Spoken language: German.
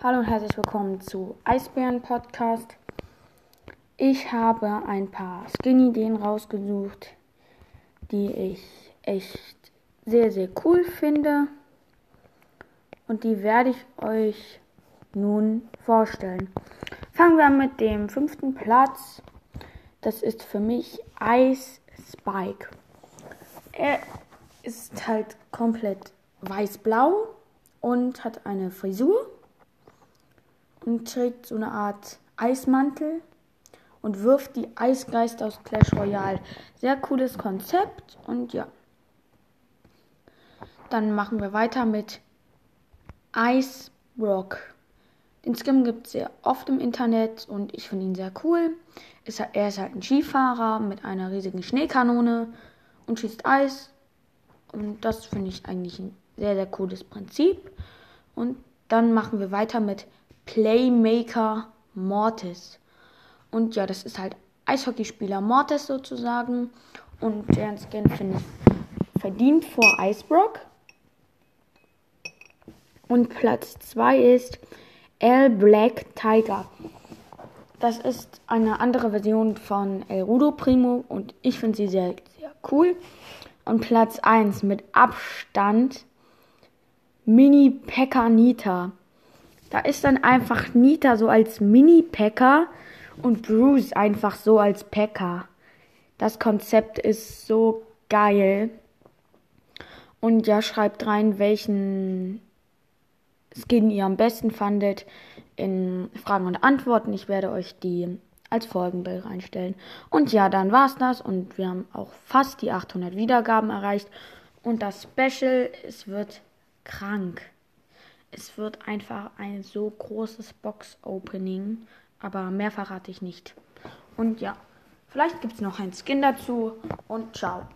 Hallo und herzlich willkommen zu Eisbären Podcast. Ich habe ein paar Skin-Ideen rausgesucht, die ich echt sehr, sehr cool finde. Und die werde ich euch nun vorstellen. Fangen wir mit dem fünften Platz. Das ist für mich Ice Spike. Er ist halt komplett weiß-blau und hat eine Frisur und trägt so eine Art Eismantel und wirft die Eisgeist aus Clash Royale. Sehr cooles Konzept und ja. Dann machen wir weiter mit Ice Rock. Den Skin gibt es sehr oft im Internet und ich finde ihn sehr cool. Er ist halt ein Skifahrer mit einer riesigen Schneekanone und schießt Eis. Und das finde ich eigentlich ein sehr, sehr cooles Prinzip. Und dann machen wir weiter mit Playmaker Mortis. Und ja, das ist halt Eishockeyspieler Mortis sozusagen. Und deren Skin finde ich verdient vor Icebrock. Und Platz 2 ist El Black Tiger. Das ist eine andere Version von El Rudo Primo und ich finde sie sehr, sehr cool. Und Platz 1 mit Abstand Mini Pekka Nita. Da ist dann einfach Nita so als Mini-Packer und Bruce einfach so als Packer. Das Konzept ist so geil. Und ja, schreibt rein, welchen Skin ihr am besten fandet in Fragen und Antworten. Ich werde euch die als Folgenbild reinstellen. Und ja, dann war's das und wir haben auch fast die 800 Wiedergaben erreicht. Und das Special, es wird krank. Es wird einfach ein so großes Box-Opening, aber mehr verrate ich nicht. Und ja, vielleicht gibt es noch ein Skin dazu und ciao.